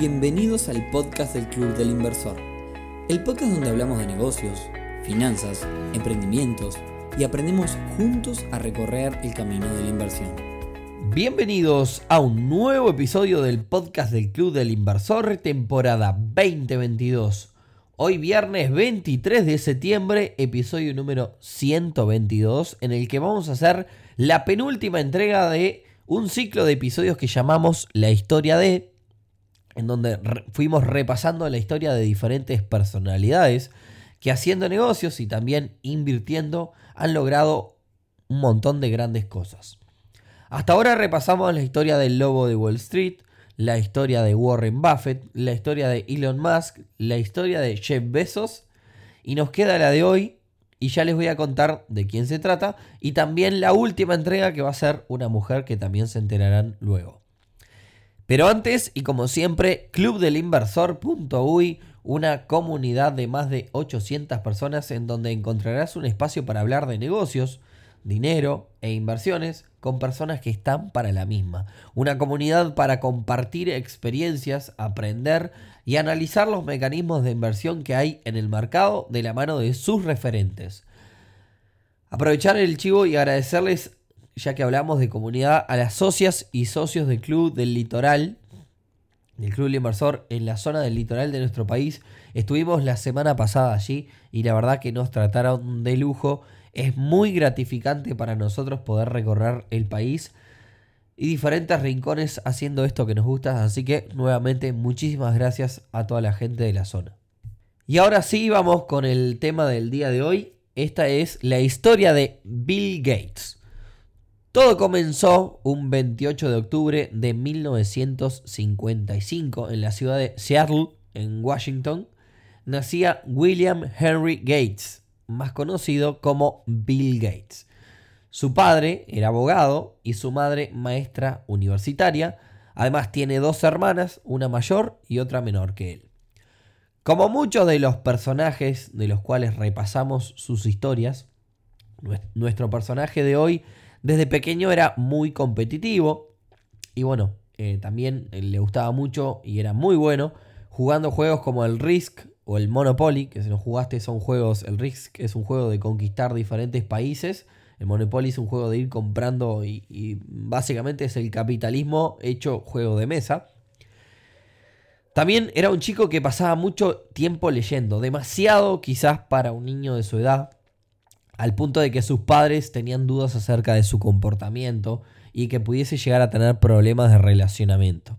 Bienvenidos al podcast del Club del Inversor, el podcast donde hablamos de negocios, finanzas, emprendimientos y aprendemos juntos a recorrer el camino de la inversión. Bienvenidos a un nuevo episodio del podcast del Club del Inversor, temporada 2022. Hoy viernes 23 de septiembre, episodio número 122, en el que vamos a hacer la penúltima entrega de un ciclo de episodios que llamamos La historia de, en donde fuimos repasando la historia de diferentes personalidades que haciendo negocios y también invirtiendo han logrado un montón de grandes cosas. Hasta ahora repasamos la historia del lobo de Wall Street, la historia de Warren Buffett, la historia de Elon Musk, la historia de Jeff Bezos y nos queda la de hoy y ya les voy a contar de quién se trata y también la última entrega que va a ser una mujer que también se enterarán luego. Pero antes, y como siempre, clubdelinversor.uy, una comunidad de más de 800 personas en donde encontrarás un espacio para hablar de negocios, dinero e inversiones con personas que están para la misma. Una comunidad para compartir experiencias, aprender y analizar los mecanismos de inversión que hay en el mercado de la mano de sus referentes. Aprovechar el chivo y agradecerles ya que hablamos de comunidad, a las socias y socios del Club del Litoral, del Club Inversor en la zona del litoral de nuestro país. Estuvimos la semana pasada allí y la verdad que nos trataron de lujo. Es muy gratificante para nosotros poder recorrer el país y diferentes rincones haciendo esto que nos gusta. Así que nuevamente muchísimas gracias a toda la gente de la zona. Y ahora sí vamos con el tema del día de hoy. Esta es la historia de Bill Gates. Todo comenzó un 28 de octubre de 1955 en la ciudad de Seattle, en Washington. Nacía William Henry Gates, más conocido como Bill Gates. Su padre era abogado y su madre maestra universitaria. Además tiene dos hermanas, una mayor y otra menor que él. Como muchos de los personajes de los cuales repasamos sus historias, nuestro personaje de hoy desde pequeño era muy competitivo y bueno, eh, también eh, le gustaba mucho y era muy bueno jugando juegos como el Risk o el Monopoly, que si no jugaste son juegos, el Risk es un juego de conquistar diferentes países, el Monopoly es un juego de ir comprando y, y básicamente es el capitalismo hecho juego de mesa. También era un chico que pasaba mucho tiempo leyendo, demasiado quizás para un niño de su edad al punto de que sus padres tenían dudas acerca de su comportamiento y que pudiese llegar a tener problemas de relacionamiento.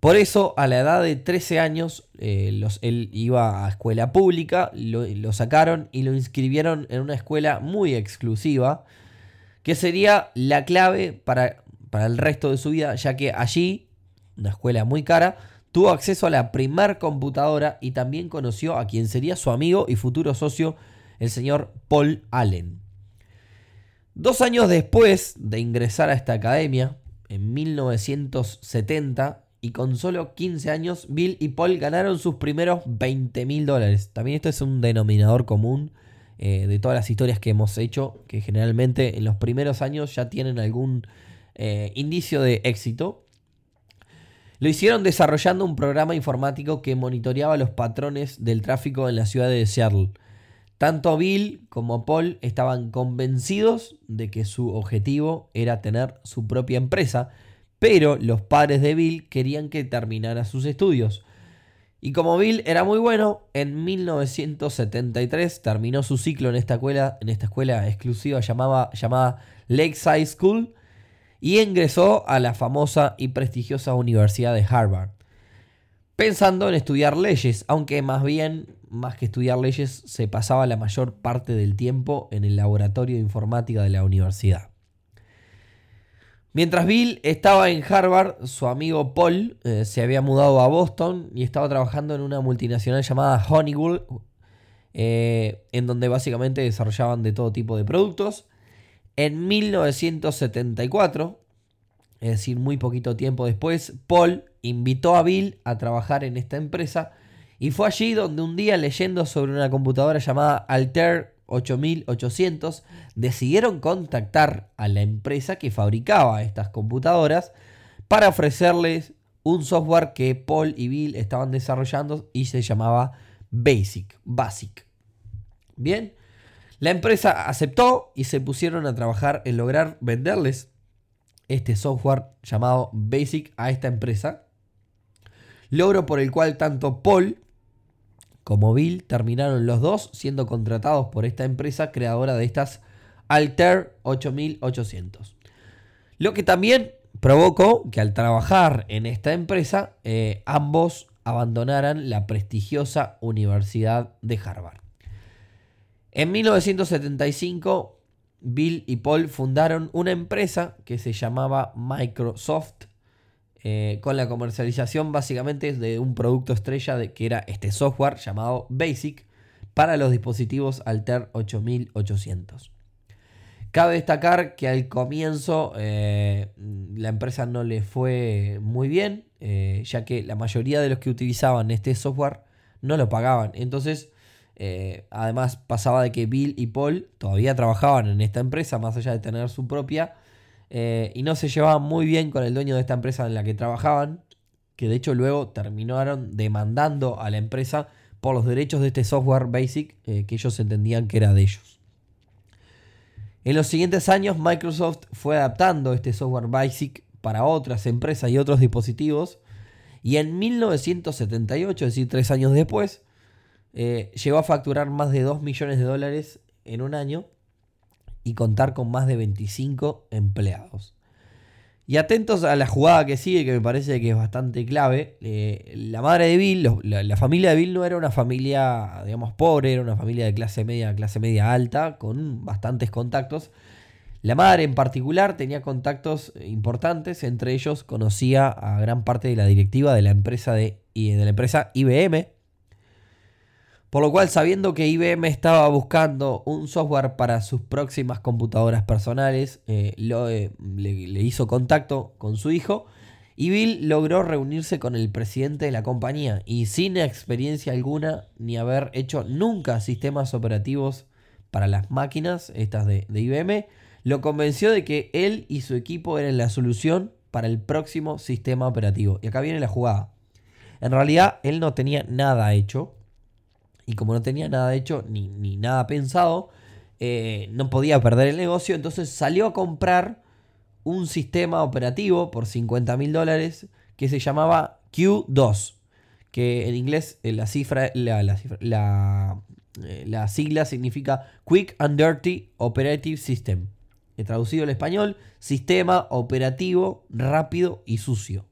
Por eso, a la edad de 13 años, eh, él iba a escuela pública, lo, sacaron y lo inscribieron en una escuela muy exclusiva, que sería la clave para, para el resto de su vida, ya que allí, una escuela muy cara, tuvo acceso a la primer computadora y también conoció a quien sería su amigo y futuro socio el señor Paul Allen. Dos años después de ingresar a esta academia, en 1970, y con solo 15 años, Bill y Paul ganaron sus primeros 20 mil dólares. También esto es un denominador común eh, de todas las historias que hemos hecho, que generalmente en los primeros años ya tienen algún eh, indicio de éxito. Lo hicieron desarrollando un programa informático que monitoreaba los patrones del tráfico en la ciudad de Seattle. Tanto Bill como Paul estaban convencidos de que su objetivo era tener su propia empresa, pero los padres de Bill querían que terminara sus estudios. Y como Bill era muy bueno, en 1973 terminó su ciclo en esta escuela, exclusiva llamada Lakeside School y ingresó a la famosa y prestigiosa Universidad de Harvard, pensando en estudiar leyes, aunque más bien más que estudiar leyes, se pasaba la mayor parte del tiempo en el laboratorio de informática de la universidad. Mientras Bill estaba en Harvard, su amigo Paul eh, se había mudado a Boston y estaba trabajando en una multinacional llamada Honeywell, eh, en donde básicamente desarrollaban de todo tipo de productos. En 1974, es decir, muy poquito tiempo después, Paul invitó a Bill a trabajar en esta empresa y fue allí donde un día leyendo sobre una computadora llamada Alter 8800 decidieron contactar a la empresa que fabricaba estas computadoras para ofrecerles un software que Paul y Bill estaban desarrollando y se llamaba Basic, Basic. Bien, la empresa aceptó y se pusieron a trabajar en lograr venderles este software llamado Basic a esta empresa. Logro por el cual tanto Paul como Bill terminaron los dos siendo contratados por esta empresa creadora de estas Alter 8800. Lo que también provocó que al trabajar en esta empresa eh, ambos abandonaran la prestigiosa Universidad de Harvard. En 1975, Bill y Paul fundaron una empresa que se llamaba Microsoft, eh, con la comercialización básicamente de un producto estrella de, que era este software llamado Basic para los dispositivos Alter 8800. Cabe destacar que al comienzo eh, la empresa no le fue muy bien, eh, ya que la mayoría de los que utilizaban este software no lo pagaban. Entonces, eh, además pasaba de que Bill y Paul todavía trabajaban en esta empresa, más allá de tener su propia, y no se llevaban muy bien con el dueño de esta empresa en la que trabajaban, que de hecho luego terminaron demandando a la empresa por los derechos de este software Basic que ellos entendían que era de ellos. En los siguientes años Microsoft fue adaptando este software Basic para otras empresas y otros dispositivos y en 1978, es decir, tres años después, eh, llegó a facturar más de 2 millones de dólares en un año y contar con más de 25 empleados. Y atentos a la jugada que sigue, que me parece que es bastante clave. Eh, la madre de Bill, la, familia de Bill no era una familia, digamos, pobre, era una familia de clase media, clase media alta, con bastantes contactos. La madre en particular tenía contactos importantes, entre ellos conocía a gran parte de la directiva de la empresa, de, de la empresa IBM, por lo cual, sabiendo que IBM estaba buscando un software para sus próximas computadoras personales, eh, eh, le, hizo contacto con su hijo y Bill logró reunirse con el presidente de la compañía y sin experiencia alguna ni haber hecho nunca sistemas operativos para las máquinas, estas de, de IBM, lo convenció de que él y su equipo eran la solución para el próximo sistema operativo. Y acá viene la jugada. En realidad, él no tenía nada hecho y como no tenía nada hecho ni, nada pensado, eh, no podía perder el negocio, entonces salió a comprar un sistema operativo por 50 mil dólares que se llamaba Q2, que en inglés eh, la cifra, la, la, eh, la, sigla significa Quick and Dirty Operative System. He traducido al español, sistema operativo rápido y sucio.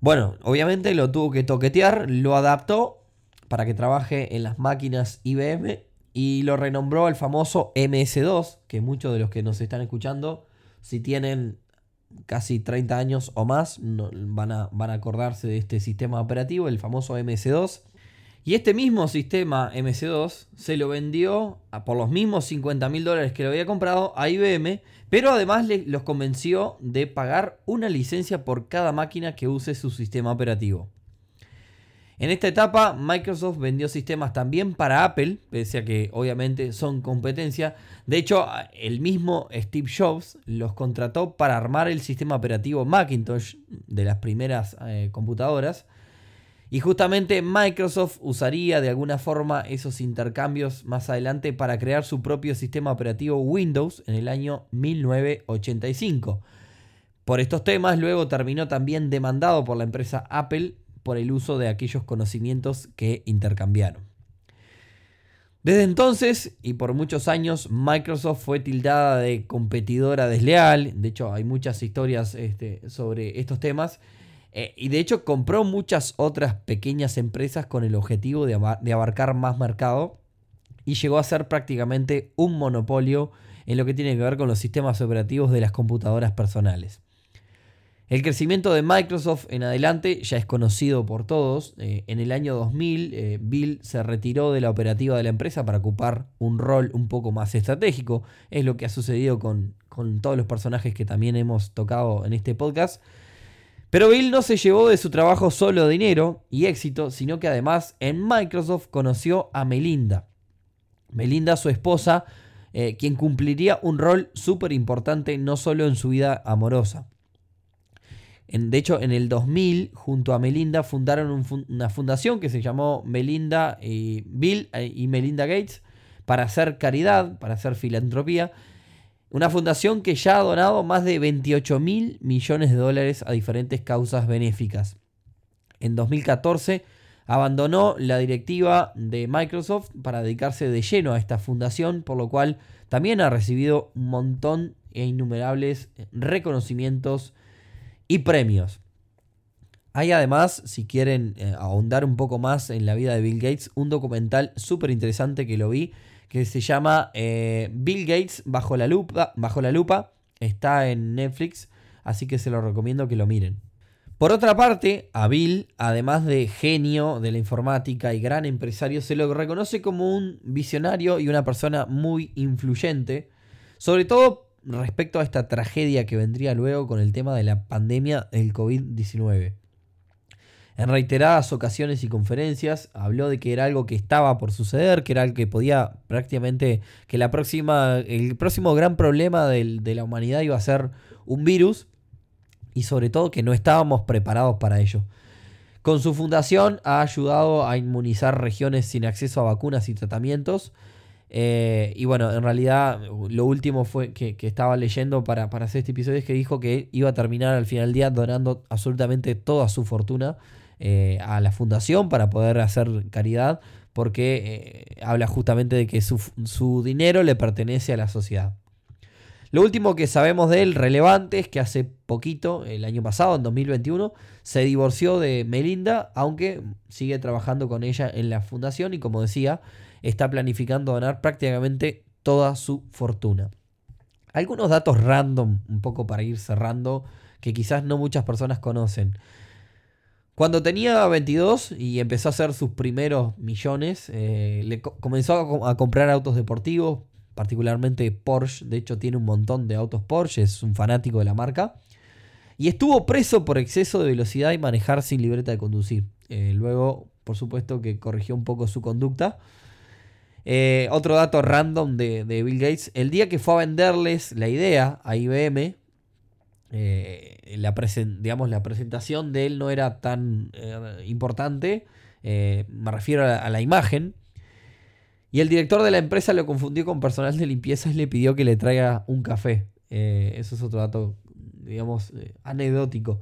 Bueno, obviamente lo tuvo que toquetear, lo adaptó para que trabaje en las máquinas IBM y lo renombró el famoso MS2, que muchos de los que nos están escuchando, si tienen casi 30 años o más, van, a, van a acordarse de este sistema operativo, el famoso MS2. Y este mismo sistema MS2 se lo vendió a, por los mismos 50 mil dólares que lo había comprado a IBM, pero además los convenció de pagar una licencia por cada máquina que use su sistema operativo. En esta etapa, Microsoft vendió sistemas también para Apple, pese a que obviamente son competencia. De hecho, el mismo Steve Jobs los contrató para armar el sistema operativo Macintosh de las primeras eh, computadoras. Y justamente Microsoft usaría de alguna forma esos intercambios más adelante para crear su propio sistema operativo Windows en el año 1985. Por estos temas luego terminó también demandado por la empresa Apple por el uso de aquellos conocimientos que intercambiaron. Desde entonces y por muchos años Microsoft fue tildada de competidora desleal, de hecho hay muchas historias este, sobre estos temas, eh, y de hecho compró muchas otras pequeñas empresas con el objetivo de, de abarcar más mercado y llegó a ser prácticamente un monopolio en lo que tiene que ver con los sistemas operativos de las computadoras personales. El crecimiento de Microsoft en adelante ya es conocido por todos. Eh, en el año 2000, eh, Bill se retiró de la operativa de la empresa para ocupar un rol un poco más estratégico. Es lo que ha sucedido con, con todos los personajes que también hemos tocado en este podcast. Pero Bill no se llevó de su trabajo solo dinero y éxito, sino que además en Microsoft conoció a Melinda. Melinda, su esposa, eh, quien cumpliría un rol súper importante no solo en su vida amorosa. De hecho, en el 2000, junto a Melinda, fundaron una fundación que se llamó Melinda y Bill eh, y Melinda Gates para hacer caridad, para hacer filantropía. Una fundación que ya ha donado más de 28 mil millones de dólares a diferentes causas benéficas. En 2014 abandonó la directiva de Microsoft para dedicarse de lleno a esta fundación, por lo cual también ha recibido un montón e innumerables reconocimientos y premios. Hay además, si quieren eh, ahondar un poco más en la vida de Bill Gates, un documental súper interesante que lo vi, que se llama eh, Bill Gates bajo la, lupa, bajo la lupa. Está en Netflix, así que se lo recomiendo que lo miren. Por otra parte, a Bill, además de genio de la informática y gran empresario, se lo reconoce como un visionario y una persona muy influyente, sobre todo respecto a esta tragedia que vendría luego con el tema de la pandemia del COVID-19. En reiteradas ocasiones y conferencias habló de que era algo que estaba por suceder, que era algo que podía prácticamente, que la próxima, el próximo gran problema de la humanidad iba a ser un virus y sobre todo que no estábamos preparados para ello. Con su fundación ha ayudado a inmunizar regiones sin acceso a vacunas y tratamientos, eh, y bueno, en realidad lo último fue que, estaba leyendo para, hacer este episodio es que dijo que iba a terminar al final del día donando absolutamente toda su fortuna eh, a la fundación para poder hacer caridad, porque eh, habla justamente de que su, su dinero le pertenece a la sociedad. Lo último que sabemos de él relevante es que hace poquito, el año pasado, en 2021, se divorció de Melinda, aunque sigue trabajando con ella en la fundación y como decía, está planificando donar prácticamente toda su fortuna. Algunos datos random, un poco para ir cerrando, que quizás no muchas personas conocen. Cuando tenía 22 y empezó a hacer sus primeros millones, eh, le comenzó a, comprar autos deportivos, particularmente Porsche. De hecho, tiene un montón de autos Porsche, es un fanático de la marca. Y estuvo preso por exceso de velocidad y manejar sin libreta de conducir. Eh, luego, por supuesto, que corrigió un poco su conducta. Eh, otro dato random de, Bill Gates. El día que fue a venderles la idea a IBM, eh, la, digamos, la presentación de él no era tan eh, importante. me refiero a la, imagen. Y el director de la empresa lo confundió con personal de limpieza y le pidió que le traiga un café. eso es otro dato, digamos, anecdótico.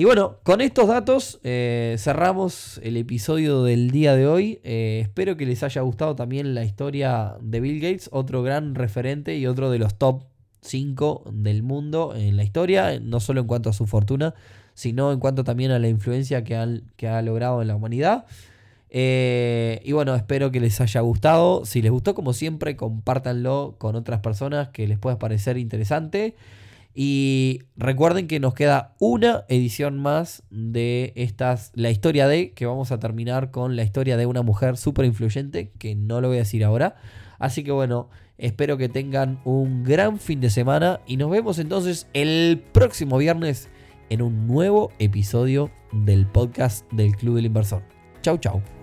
Y bueno, con estos datos eh, cerramos el episodio del día de hoy. Eh, espero que les haya gustado también la historia de Bill Gates, otro gran referente y otro de los top 5 del mundo en la historia, no solo en cuanto a su fortuna, sino en cuanto también a la influencia que, que ha logrado en la humanidad. Eh, y bueno, espero que les haya gustado. Si les gustó, como siempre, compártanlo con otras personas que les pueda parecer interesante. Y recuerden que nos queda una edición más de estas, la historia de, que vamos a terminar con la historia de una mujer súper influyente, que no lo voy a decir ahora. Así que bueno, espero que tengan un gran fin de semana y nos vemos entonces el próximo viernes en un nuevo episodio del podcast del Club del Inversor. Chau, chau.